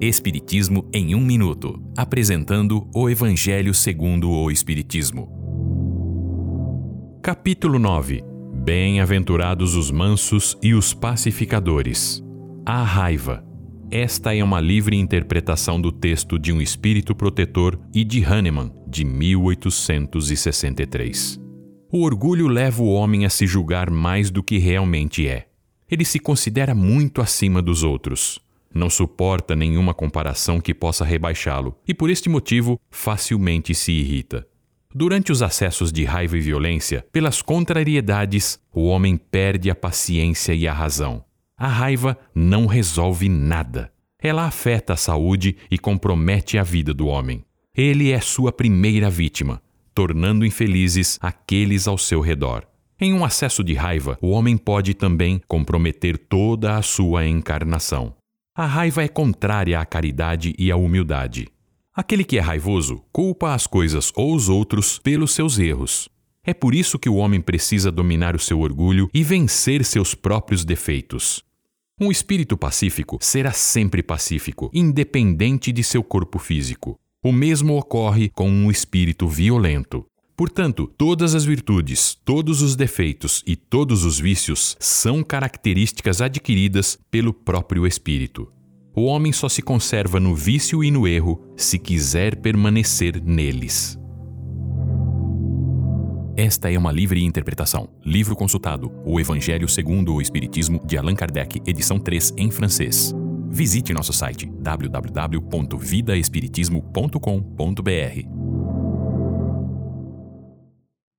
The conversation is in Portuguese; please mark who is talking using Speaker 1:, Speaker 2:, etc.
Speaker 1: Espiritismo em um minuto, apresentando o Evangelho segundo o Espiritismo. Capítulo 9. Bem-aventurados os mansos e os pacificadores. A raiva. Esta é uma livre interpretação do texto de um espírito protetor e de Hahnemann, de 1863. O orgulho leva o homem a se julgar mais do que realmente é. Ele se considera muito acima dos outros. Não suporta nenhuma comparação que possa rebaixá-lo e, por este motivo, facilmente se irrita. Durante os acessos de raiva e violência, pelas contrariedades, o homem perde a paciência e a razão. A raiva não resolve nada. Ela afeta a saúde e compromete a vida do homem. Ele é sua primeira vítima, tornando infelizes aqueles ao seu redor. Em um acesso de raiva, o homem pode também comprometer toda a sua encarnação. A raiva é contrária à caridade e à humildade. Aquele que é raivoso culpa as coisas ou os outros pelos seus erros. É por isso que o homem precisa dominar o seu orgulho e vencer seus próprios defeitos. Um espírito pacífico será sempre pacífico, independente de seu corpo físico. O mesmo ocorre com um espírito violento. Portanto, todas as virtudes, todos os defeitos e todos os vícios são características adquiridas pelo próprio espírito. O homem só se conserva no vício e no erro se quiser permanecer neles. Esta é uma livre interpretação. Livro consultado: O Evangelho segundo o Espiritismo, de Allan Kardec, edição 3, em francês. Visite nosso site www.vidaespiritismo.com.br.